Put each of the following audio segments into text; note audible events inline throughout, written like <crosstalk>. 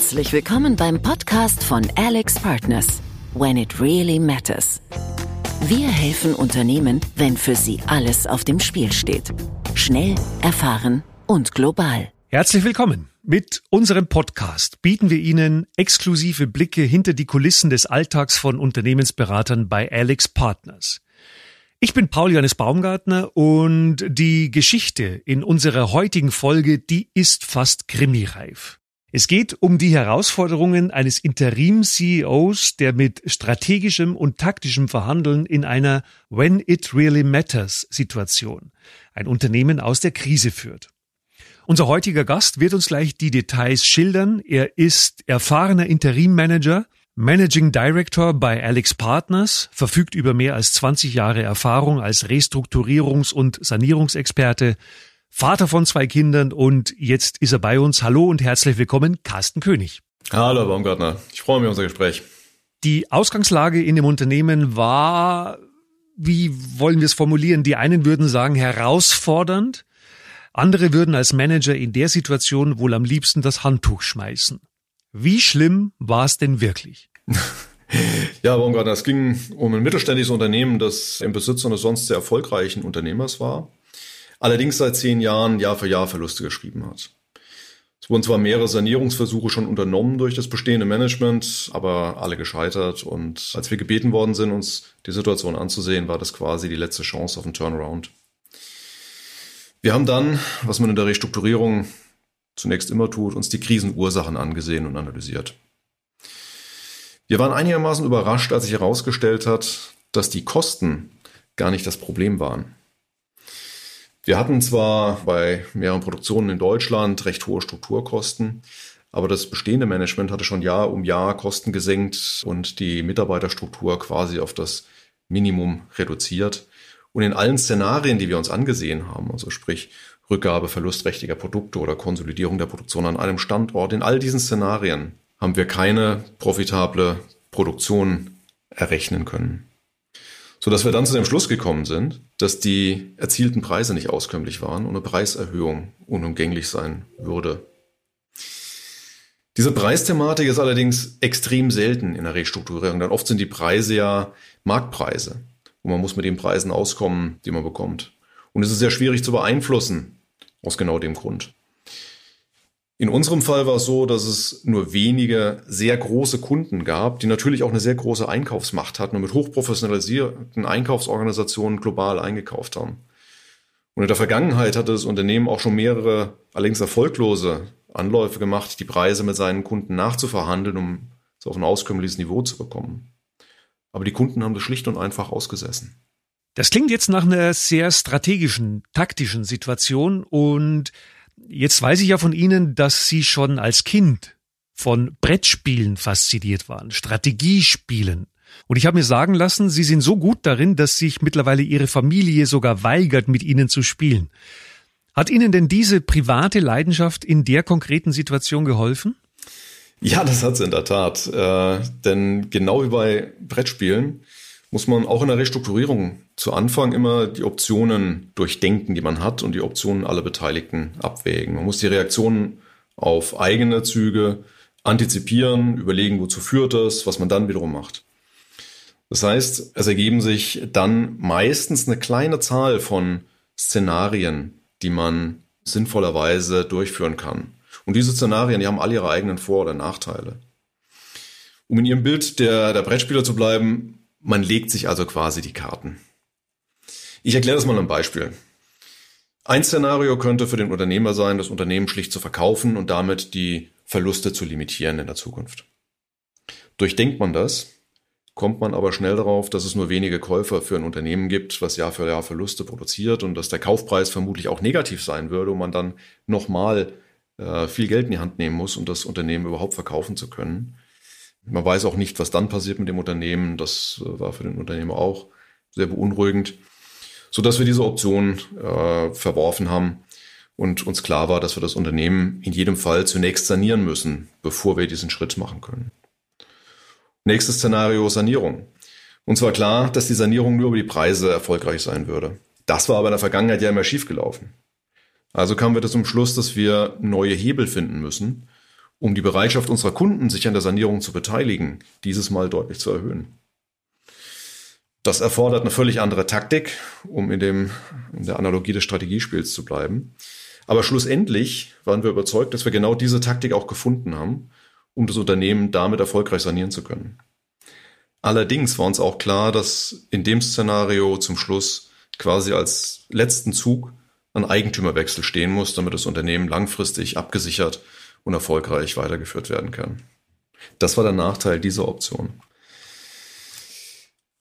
Herzlich willkommen beim Podcast von Alex Partners. When it really matters. Wir helfen Unternehmen, wenn für sie alles auf dem Spiel steht. Schnell, erfahren und global. Herzlich willkommen. Mit unserem Podcast bieten wir Ihnen exklusive Blicke hinter die Kulissen des Alltags von Unternehmensberatern bei Alex Partners. Ich bin Paul Johannes Baumgartner und die Geschichte in unserer heutigen Folge, die ist fast krimireif. Es geht um die Herausforderungen eines Interim-CEOs, der mit strategischem und taktischem Verhandeln in einer When it really matters Situation ein Unternehmen aus der Krise führt. Unser heutiger Gast wird uns gleich die Details schildern. Er ist erfahrener Interim-Manager, Managing Director bei Alex Partners, verfügt über mehr als 20 Jahre Erfahrung als Restrukturierungs- und Sanierungsexperte, Vater von zwei Kindern und jetzt ist er bei uns. Hallo und herzlich willkommen, Carsten König. Hallo, Baumgartner. Ich freue mich auf unser Gespräch. Die Ausgangslage in dem Unternehmen war, wie wollen wir es formulieren? Die einen würden sagen herausfordernd. Andere würden als Manager in der Situation wohl am liebsten das Handtuch schmeißen. Wie schlimm war es denn wirklich? <laughs> Ja, Baumgartner, es ging um ein mittelständisches Unternehmen, das im Besitz eines sonst sehr erfolgreichen Unternehmers war allerdings seit zehn Jahren Jahr für Jahr Verluste geschrieben hat. Es wurden zwar mehrere Sanierungsversuche schon unternommen durch das bestehende Management, aber alle gescheitert. Und als wir gebeten worden sind, uns die Situation anzusehen, war das quasi die letzte Chance auf einen Turnaround. Wir haben dann, was man in der Restrukturierung zunächst immer tut, uns die Krisenursachen angesehen und analysiert. Wir waren einigermaßen überrascht, als sich herausgestellt hat, dass die Kosten gar nicht das Problem waren. Wir hatten zwar bei mehreren Produktionen in Deutschland recht hohe Strukturkosten, aber das bestehende Management hatte schon Jahr um Jahr Kosten gesenkt und die Mitarbeiterstruktur quasi auf das Minimum reduziert. Und in allen Szenarien, die wir uns angesehen haben, also sprich Rückgabe verlustträchtiger Produkte oder Konsolidierung der Produktion an einem Standort, in all diesen Szenarien haben wir keine profitable Produktion errechnen können so dass wir dann zu dem Schluss gekommen sind, dass die erzielten Preise nicht auskömmlich waren und eine Preiserhöhung unumgänglich sein würde. Diese Preisthematik ist allerdings extrem selten in der Restrukturierung, denn oft sind die Preise ja Marktpreise und man muss mit den Preisen auskommen, die man bekommt. Und es ist sehr schwierig zu beeinflussen, aus genau dem Grund. In unserem Fall war es so, dass es nur wenige sehr große Kunden gab, die natürlich auch eine sehr große Einkaufsmacht hatten und mit hochprofessionalisierten Einkaufsorganisationen global eingekauft haben. Und in der Vergangenheit hatte das Unternehmen auch schon mehrere, allerdings erfolglose Anläufe gemacht, die Preise mit seinen Kunden nachzuverhandeln, um es auf ein auskömmliches Niveau zu bekommen. Aber die Kunden haben das schlicht und einfach ausgesessen. Das klingt jetzt nach einer sehr strategischen, taktischen Situation und Jetzt weiß ich ja von Ihnen, dass Sie schon als Kind von Brettspielen fasziniert waren, Strategiespielen. Und ich habe mir sagen lassen, Sie sind so gut darin, dass sich mittlerweile Ihre Familie sogar weigert, mit Ihnen zu spielen. Hat Ihnen denn diese private Leidenschaft in der konkreten Situation geholfen? Ja, das hat es in der Tat. Äh, denn genau wie bei Brettspielen muss man auch in der Restrukturierung zu Anfang immer die Optionen durchdenken, die man hat und die Optionen aller Beteiligten abwägen. Man muss die Reaktionen auf eigene Züge antizipieren, überlegen, wozu führt das, was man dann wiederum macht. Das heißt, es ergeben sich dann meistens eine kleine Zahl von Szenarien, die man sinnvollerweise durchführen kann. Und diese Szenarien, die haben alle ihre eigenen Vor- oder Nachteile. Um in Ihrem Bild der, der Brettspieler zu bleiben, man legt sich also quasi die Karten. Ich erkläre das mal ein Beispiel. Ein Szenario könnte für den Unternehmer sein, das Unternehmen schlicht zu verkaufen und damit die Verluste zu limitieren in der Zukunft. Durchdenkt man das, kommt man aber schnell darauf, dass es nur wenige Käufer für ein Unternehmen gibt, was Jahr für Jahr Verluste produziert und dass der Kaufpreis vermutlich auch negativ sein würde und man dann nochmal äh, viel Geld in die Hand nehmen muss, um das Unternehmen überhaupt verkaufen zu können. Man weiß auch nicht, was dann passiert mit dem Unternehmen. Das äh, war für den Unternehmer auch sehr beunruhigend, so dass wir diese Option äh, verworfen haben und uns klar war, dass wir das Unternehmen in jedem Fall zunächst sanieren müssen, bevor wir diesen Schritt machen können. Nächstes Szenario Sanierung. Uns war klar, dass die Sanierung nur über die Preise erfolgreich sein würde. Das war aber in der Vergangenheit ja immer schiefgelaufen. Also kamen wir zum Schluss, dass wir neue Hebel finden müssen, um die Bereitschaft unserer Kunden, sich an der Sanierung zu beteiligen, dieses Mal deutlich zu erhöhen. Das erfordert eine völlig andere Taktik, um in, dem, in der Analogie des Strategiespiels zu bleiben. Aber schlussendlich waren wir überzeugt, dass wir genau diese Taktik auch gefunden haben, um das Unternehmen damit erfolgreich sanieren zu können. Allerdings war uns auch klar, dass in dem Szenario zum Schluss quasi als letzten Zug ein Eigentümerwechsel stehen muss, damit das Unternehmen langfristig abgesichert und erfolgreich weitergeführt werden kann. Das war der Nachteil dieser Option.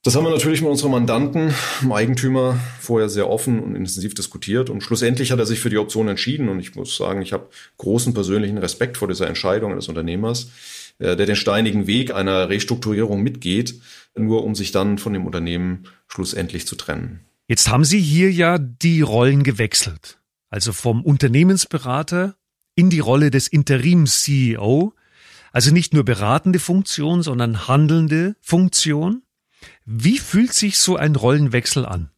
Das haben wir natürlich mit unserem Mandanten, dem Eigentümer, vorher sehr offen und intensiv diskutiert. Und schlussendlich hat er sich für die Option entschieden. Und ich muss sagen, ich habe großen persönlichen Respekt vor dieser Entscheidung des Unternehmers, äh, der den steinigen Weg einer Restrukturierung mitgeht, nur um sich dann von dem Unternehmen schlussendlich zu trennen. Jetzt haben Sie hier ja die Rollen gewechselt. Also vom Unternehmensberater in die Rolle des Interims-CEO. Also nicht nur beratende Funktion, sondern handelnde Funktion. Wie fühlt sich so ein Rollenwechsel an?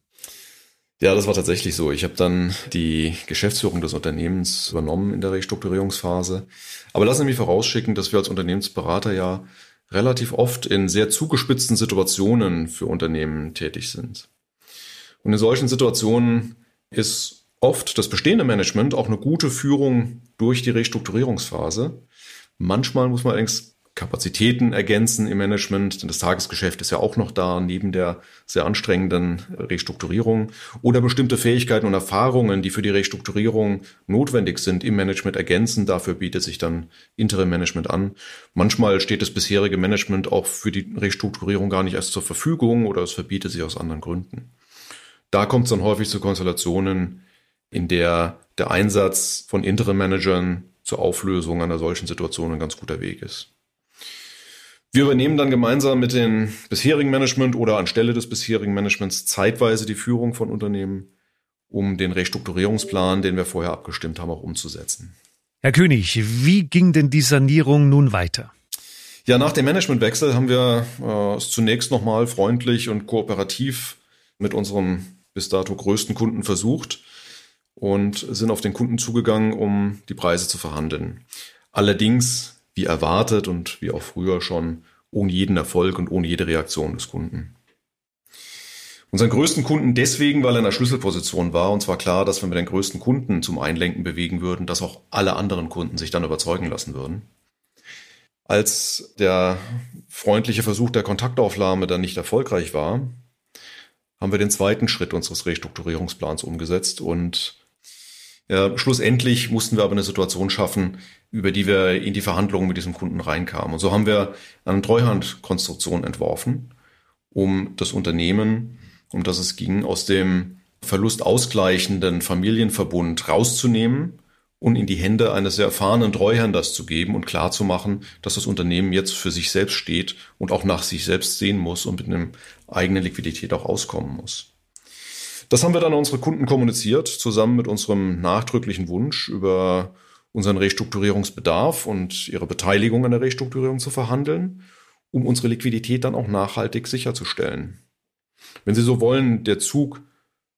Ja, das war tatsächlich so. Ich habe dann die Geschäftsführung des Unternehmens übernommen in der Restrukturierungsphase. Aber lassen Sie mich vorausschicken, dass wir als Unternehmensberater ja relativ oft in sehr zugespitzten Situationen für Unternehmen tätig sind. Und in solchen Situationen ist oft das bestehende Management auch eine gute Führung durch die Restrukturierungsphase. Manchmal muss man allerdings Kapazitäten ergänzen im Management, denn das Tagesgeschäft ist ja auch noch da, neben der sehr anstrengenden Restrukturierung oder bestimmte Fähigkeiten und Erfahrungen, die für die Restrukturierung notwendig sind, im Management ergänzen. Dafür bietet sich dann Interim Management an. Manchmal steht das bisherige Management auch für die Restrukturierung gar nicht erst zur Verfügung oder es verbietet sich aus anderen Gründen. Da kommt es dann häufig zu Konstellationen, in der der Einsatz von Interim Managern zur Auflösung einer solchen Situation ein ganz guter Weg ist. Wir übernehmen dann gemeinsam mit dem bisherigen Management oder anstelle des bisherigen Managements zeitweise die Führung von Unternehmen, um den Restrukturierungsplan, den wir vorher abgestimmt haben, auch umzusetzen. Herr König, wie ging denn die Sanierung nun weiter? Ja, nach dem Managementwechsel haben wir äh, es zunächst nochmal freundlich und kooperativ mit unserem bis dato größten Kunden versucht und sind auf den Kunden zugegangen, um die Preise zu verhandeln. Allerdings wie erwartet und wie auch früher schon ohne jeden Erfolg und ohne jede Reaktion des Kunden. Unseren größten Kunden deswegen, weil er in der Schlüsselposition war. Und zwar klar, dass wenn wir den größten Kunden zum Einlenken bewegen würden, dass auch alle anderen Kunden sich dann überzeugen lassen würden. Als der freundliche Versuch der Kontaktaufnahme dann nicht erfolgreich war, haben wir den zweiten Schritt unseres Restrukturierungsplans umgesetzt und ja, schlussendlich mussten wir aber eine Situation schaffen, über die wir in die Verhandlungen mit diesem Kunden reinkamen. Und so haben wir eine Treuhandkonstruktion entworfen, um das Unternehmen, um das es ging, aus dem verlustausgleichenden Familienverbund rauszunehmen und in die Hände eines sehr erfahrenen Treuhänders zu geben und klarzumachen, dass das Unternehmen jetzt für sich selbst steht und auch nach sich selbst sehen muss und mit einem eigenen Liquidität auch auskommen muss. Das haben wir dann an unsere Kunden kommuniziert, zusammen mit unserem nachdrücklichen Wunsch über unseren Restrukturierungsbedarf und ihre Beteiligung an der Restrukturierung zu verhandeln, um unsere Liquidität dann auch nachhaltig sicherzustellen. Wenn Sie so wollen, der Zug,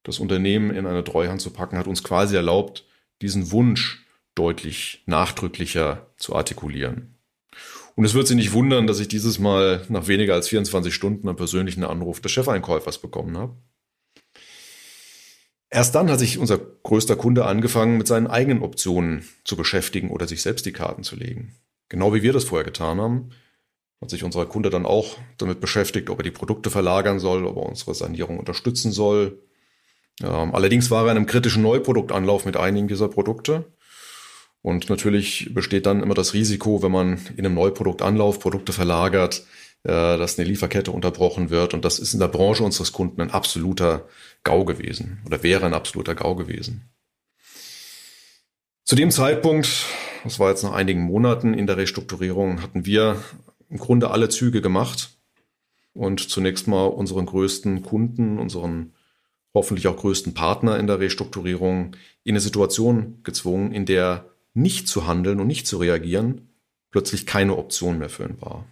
das Unternehmen in eine Treuhand zu packen, hat uns quasi erlaubt, diesen Wunsch deutlich nachdrücklicher zu artikulieren. Und es wird Sie nicht wundern, dass ich dieses Mal nach weniger als 24 Stunden einen persönlichen Anruf des Chefeinkäufers bekommen habe. Erst dann hat sich unser größter Kunde angefangen, mit seinen eigenen Optionen zu beschäftigen oder sich selbst die Karten zu legen. Genau wie wir das vorher getan haben, hat sich unser Kunde dann auch damit beschäftigt, ob er die Produkte verlagern soll, ob er unsere Sanierung unterstützen soll. Ähm, allerdings war er in einem kritischen Neuproduktanlauf mit einigen dieser Produkte. Und natürlich besteht dann immer das Risiko, wenn man in einem Neuproduktanlauf Produkte verlagert, dass eine Lieferkette unterbrochen wird. Und das ist in der Branche unseres Kunden ein absoluter GAU gewesen oder wäre ein absoluter GAU gewesen. Zu dem Zeitpunkt, das war jetzt nach einigen Monaten in der Restrukturierung, hatten wir im Grunde alle Züge gemacht und zunächst mal unseren größten Kunden, unseren hoffentlich auch größten Partner in der Restrukturierung in eine Situation gezwungen, in der nicht zu handeln und nicht zu reagieren plötzlich keine Option mehr für ihn war.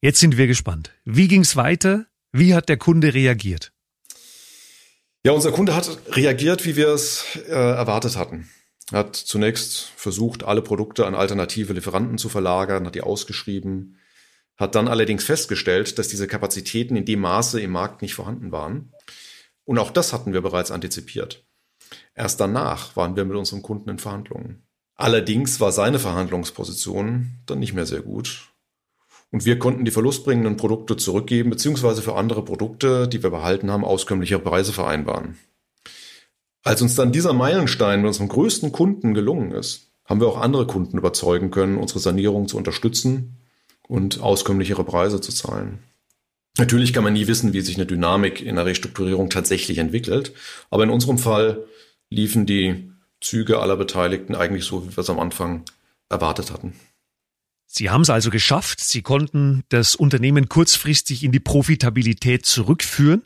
Jetzt sind wir gespannt. Wie ging es weiter? Wie hat der Kunde reagiert? Ja, unser Kunde hat reagiert, wie wir es äh, erwartet hatten. hat zunächst versucht, alle Produkte an alternative Lieferanten zu verlagern, hat die ausgeschrieben, hat dann allerdings festgestellt, dass diese Kapazitäten in dem Maße im Markt nicht vorhanden waren. Und auch das hatten wir bereits antizipiert. Erst danach waren wir mit unserem Kunden in Verhandlungen. Allerdings war seine Verhandlungsposition dann nicht mehr sehr gut. Und wir konnten die verlustbringenden Produkte zurückgeben, beziehungsweise für andere Produkte, die wir behalten haben, auskömmlichere Preise vereinbaren. Als uns dann dieser Meilenstein mit unserem größten Kunden gelungen ist, haben wir auch andere Kunden überzeugen können, unsere Sanierung zu unterstützen und auskömmlichere Preise zu zahlen. Natürlich kann man nie wissen, wie sich eine Dynamik in der Restrukturierung tatsächlich entwickelt, aber in unserem Fall liefen die Züge aller Beteiligten eigentlich so, wie wir es am Anfang erwartet hatten. Sie haben es also geschafft. Sie konnten das Unternehmen kurzfristig in die Profitabilität zurückführen.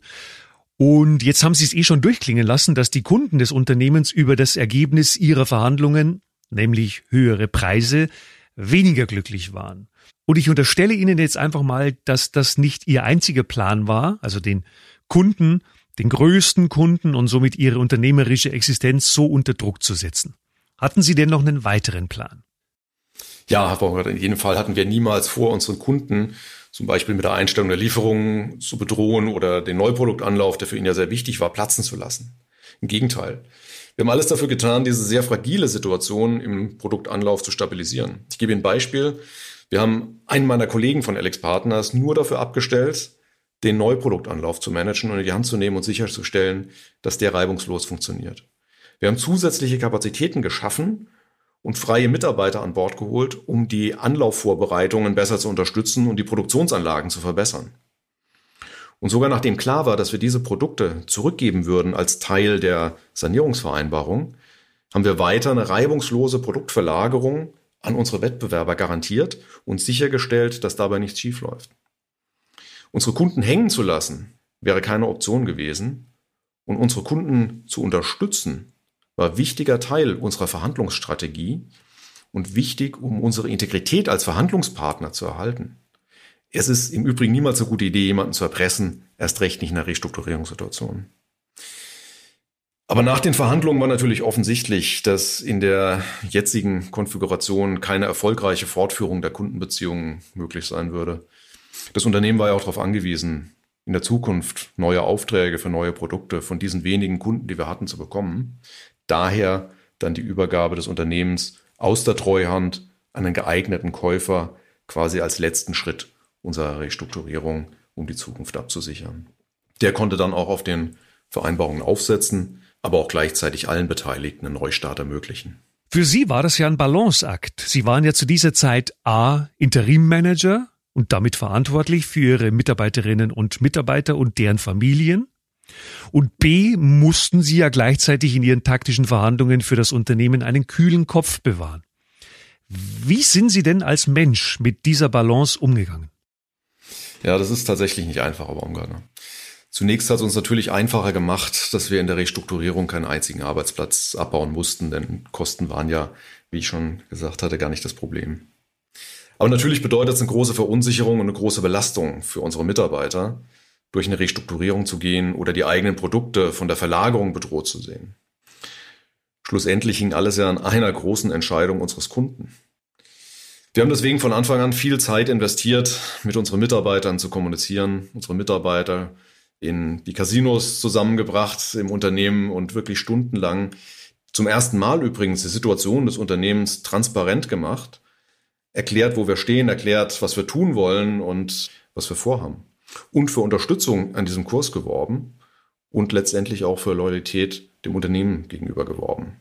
Und jetzt haben Sie es eh schon durchklingen lassen, dass die Kunden des Unternehmens über das Ergebnis ihrer Verhandlungen, nämlich höhere Preise, weniger glücklich waren. Und ich unterstelle Ihnen jetzt einfach mal, dass das nicht Ihr einziger Plan war, also den Kunden, den größten Kunden und somit Ihre unternehmerische Existenz so unter Druck zu setzen. Hatten Sie denn noch einen weiteren Plan? Ja, in jedem Fall hatten wir niemals vor, unseren Kunden zum Beispiel mit der Einstellung der Lieferungen zu bedrohen oder den Neuproduktanlauf, der für ihn ja sehr wichtig war, platzen zu lassen. Im Gegenteil. Wir haben alles dafür getan, diese sehr fragile Situation im Produktanlauf zu stabilisieren. Ich gebe Ihnen ein Beispiel. Wir haben einen meiner Kollegen von Alex Partners nur dafür abgestellt, den Neuproduktanlauf zu managen und in die Hand zu nehmen und sicherzustellen, dass der reibungslos funktioniert. Wir haben zusätzliche Kapazitäten geschaffen und freie Mitarbeiter an Bord geholt, um die Anlaufvorbereitungen besser zu unterstützen und die Produktionsanlagen zu verbessern. Und sogar nachdem klar war, dass wir diese Produkte zurückgeben würden als Teil der Sanierungsvereinbarung, haben wir weiter eine reibungslose Produktverlagerung an unsere Wettbewerber garantiert und sichergestellt, dass dabei nichts schiefläuft. Unsere Kunden hängen zu lassen, wäre keine Option gewesen. Und unsere Kunden zu unterstützen, war wichtiger Teil unserer Verhandlungsstrategie und wichtig, um unsere Integrität als Verhandlungspartner zu erhalten. Es ist im Übrigen niemals eine gute Idee, jemanden zu erpressen, erst recht nicht in einer Restrukturierungssituation. Aber nach den Verhandlungen war natürlich offensichtlich, dass in der jetzigen Konfiguration keine erfolgreiche Fortführung der Kundenbeziehungen möglich sein würde. Das Unternehmen war ja auch darauf angewiesen, in der Zukunft neue Aufträge für neue Produkte von diesen wenigen Kunden, die wir hatten, zu bekommen. Daher dann die Übergabe des Unternehmens aus der Treuhand an einen geeigneten Käufer quasi als letzten Schritt unserer Restrukturierung, um die Zukunft abzusichern. Der konnte dann auch auf den Vereinbarungen aufsetzen aber auch gleichzeitig allen Beteiligten einen Neustart ermöglichen. Für Sie war das ja ein Balanceakt. Sie waren ja zu dieser Zeit A. Interimmanager und damit verantwortlich für Ihre Mitarbeiterinnen und Mitarbeiter und deren Familien. Und B. mussten Sie ja gleichzeitig in Ihren taktischen Verhandlungen für das Unternehmen einen kühlen Kopf bewahren. Wie sind Sie denn als Mensch mit dieser Balance umgegangen? Ja, das ist tatsächlich nicht einfach, Herr Baumgartner. Zunächst hat es uns natürlich einfacher gemacht, dass wir in der Restrukturierung keinen einzigen Arbeitsplatz abbauen mussten, denn Kosten waren ja, wie ich schon gesagt hatte, gar nicht das Problem. Aber natürlich bedeutet es eine große Verunsicherung und eine große Belastung für unsere Mitarbeiter, durch eine Restrukturierung zu gehen oder die eigenen Produkte von der Verlagerung bedroht zu sehen. Schlussendlich hing alles ja an einer großen Entscheidung unseres Kunden. Wir haben deswegen von Anfang an viel Zeit investiert, mit unseren Mitarbeitern zu kommunizieren, unsere Mitarbeiter in die Casinos zusammengebracht im Unternehmen und wirklich stundenlang zum ersten Mal übrigens die Situation des Unternehmens transparent gemacht, erklärt, wo wir stehen, erklärt, was wir tun wollen und was wir vorhaben. Und für Unterstützung an diesem Kurs geworben und letztendlich auch für Loyalität dem Unternehmen gegenüber geworben.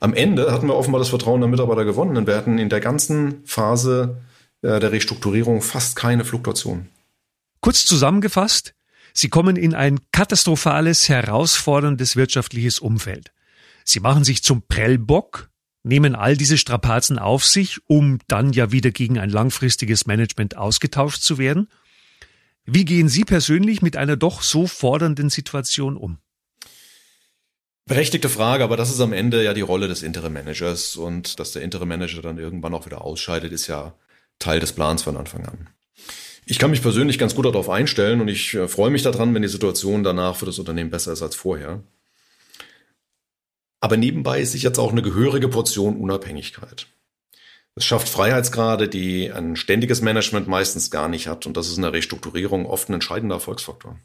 Am Ende hatten wir offenbar das Vertrauen der Mitarbeiter gewonnen, denn wir hatten in der ganzen Phase äh, der Restrukturierung fast keine Fluktuation. Kurz zusammengefasst, Sie kommen in ein katastrophales, herausforderndes wirtschaftliches Umfeld. Sie machen sich zum Prellbock, nehmen all diese Strapazen auf sich, um dann ja wieder gegen ein langfristiges Management ausgetauscht zu werden. Wie gehen Sie persönlich mit einer doch so fordernden Situation um? Berechtigte Frage, aber das ist am Ende ja die Rolle des Interim Managers und dass der Interim Manager dann irgendwann auch wieder ausscheidet, ist ja Teil des Plans von Anfang an. Ich kann mich persönlich ganz gut darauf einstellen und ich äh, freue mich daran, wenn die Situation danach für das Unternehmen besser ist als vorher. Aber nebenbei ist sich jetzt auch eine gehörige Portion Unabhängigkeit. Es schafft Freiheitsgrade, die ein ständiges Management meistens gar nicht hat. Und das ist in der Restrukturierung oft ein entscheidender Erfolgsfaktor.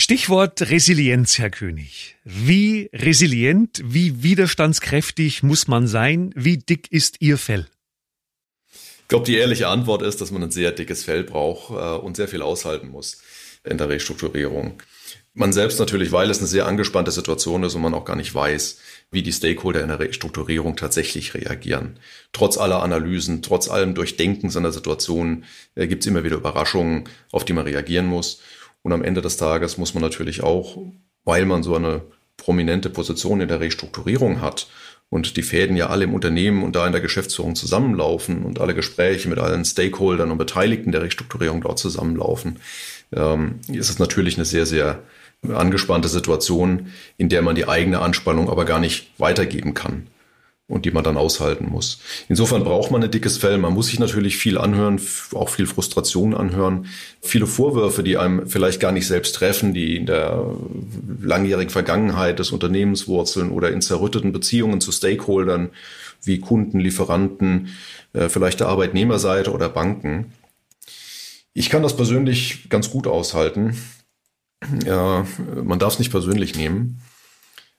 Stichwort Resilienz, Herr König. Wie resilient, wie widerstandskräftig muss man sein? Wie dick ist Ihr Fell? Ich glaube, die ehrliche Antwort ist, dass man ein sehr dickes Fell braucht äh, und sehr viel aushalten muss in der Restrukturierung. Man selbst natürlich, weil es eine sehr angespannte Situation ist und man auch gar nicht weiß, wie die Stakeholder in der Restrukturierung tatsächlich reagieren. Trotz aller Analysen, trotz allem Durchdenken seiner Situation äh, gibt es immer wieder Überraschungen, auf die man reagieren muss. Und am Ende des Tages muss man natürlich auch, weil man so eine prominente Position in der Restrukturierung hat und die Fäden ja alle im Unternehmen und da in der Geschäftsführung zusammenlaufen und alle Gespräche mit allen Stakeholdern und Beteiligten der Restrukturierung dort zusammenlaufen, ähm, ist es natürlich eine sehr, sehr angespannte Situation, in der man die eigene Anspannung aber gar nicht weitergeben kann und die man dann aushalten muss. Insofern braucht man ein dickes Fell. Man muss sich natürlich viel anhören, auch viel Frustration anhören, viele Vorwürfe, die einem vielleicht gar nicht selbst treffen, die in der langjährigen Vergangenheit des Unternehmens wurzeln oder in zerrütteten Beziehungen zu Stakeholdern wie Kunden, Lieferanten, äh, vielleicht der Arbeitnehmerseite oder Banken. Ich kann das persönlich ganz gut aushalten. Ja, man darf es nicht persönlich nehmen.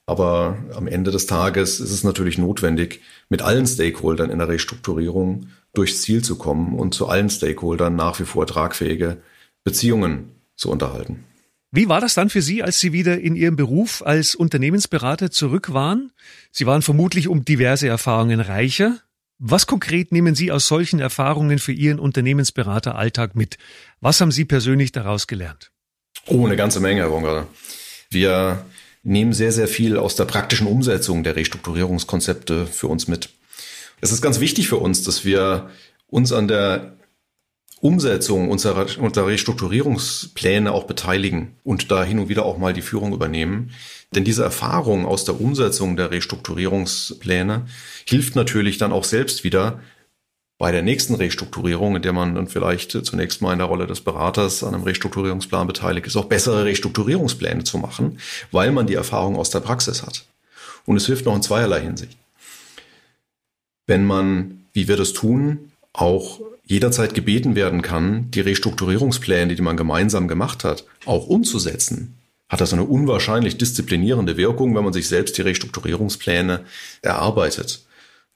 Aber am Ende des Tages ist es natürlich notwendig, mit allen Stakeholdern in der Restrukturierung durchs Ziel zu kommen und zu allen Stakeholdern nach wie vor tragfähige Beziehungen zu unterhalten. Wie war das dann für Sie, als Sie wieder in Ihrem Beruf als Unternehmensberater zurück waren? Sie waren vermutlich um diverse Erfahrungen reicher. Was konkret nehmen Sie aus solchen Erfahrungen für Ihren Unternehmensberateralltag mit? Was haben Sie persönlich daraus gelernt? Oh, eine ganze Menge, Herr Bonga. Wir nehmen sehr, sehr viel aus der praktischen Umsetzung der Restrukturierungskonzepte für uns mit. Es ist ganz wichtig für uns, dass wir uns an der Umsetzung unserer, unserer Restrukturierungspläne auch beteiligen und da hin und wieder auch mal die Führung übernehmen. Denn diese Erfahrung aus der Umsetzung der Restrukturierungspläne hilft natürlich dann auch selbst wieder bei der nächsten Restrukturierung, in der man dann vielleicht zunächst mal in der Rolle des Beraters an einem Restrukturierungsplan beteiligt ist, auch bessere Restrukturierungspläne zu machen, weil man die Erfahrung aus der Praxis hat. Und es hilft noch in zweierlei Hinsicht. Wenn man, wie wir das tun, auch jederzeit gebeten werden kann, die Restrukturierungspläne, die man gemeinsam gemacht hat, auch umzusetzen, hat das eine unwahrscheinlich disziplinierende Wirkung, wenn man sich selbst die Restrukturierungspläne erarbeitet.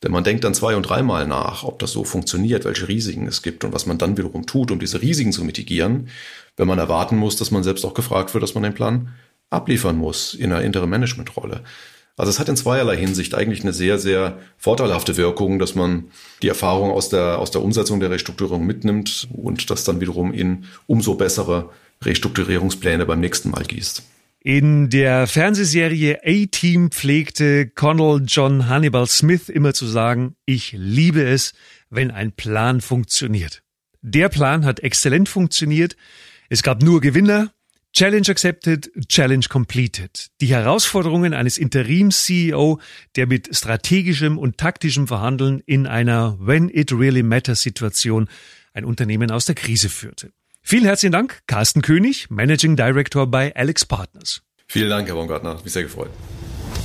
Denn man denkt dann zwei- und dreimal nach, ob das so funktioniert, welche Risiken es gibt und was man dann wiederum tut, um diese Risiken zu mitigieren, wenn man erwarten muss, dass man selbst auch gefragt wird, dass man den Plan abliefern muss in einer Interim Management Rolle. Also es hat in zweierlei Hinsicht eigentlich eine sehr, sehr vorteilhafte Wirkung, dass man die Erfahrung aus der, aus der Umsetzung der Restrukturierung mitnimmt und das dann wiederum in umso bessere Restrukturierungspläne beim nächsten Mal gießt. In der Fernsehserie A-Team pflegte Connell John Hannibal Smith immer zu sagen, ich liebe es, wenn ein Plan funktioniert. Der Plan hat exzellent funktioniert. Es gab nur Gewinner. Challenge accepted, Challenge completed. Die Herausforderungen eines Interims-CEO, der mit strategischem und taktischem Verhandeln in einer When it really matters Situation ein Unternehmen aus der Krise führte. Vielen herzlichen Dank, Carsten König, Managing Director bei Alex Partners. Vielen Dank, Herr Baumgartner. Hat mich sehr gefreut.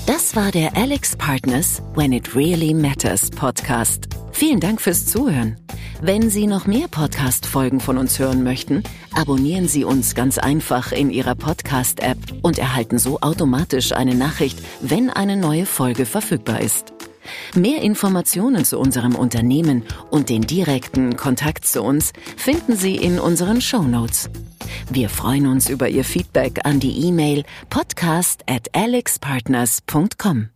Das war der Alex Partners When It Really Matters Podcast. Vielen Dank fürs Zuhören. Wenn Sie noch mehr Podcast-Folgen von uns hören möchten, abonnieren Sie uns ganz einfach in Ihrer Podcast-App und erhalten so automatisch eine Nachricht, wenn eine neue Folge verfügbar ist. Mehr Informationen zu unserem Unternehmen und den direkten Kontakt zu uns finden Sie in unseren Show Notes. Wir freuen uns über Ihr Feedback an die E-Mail podcast at alexpartners.com.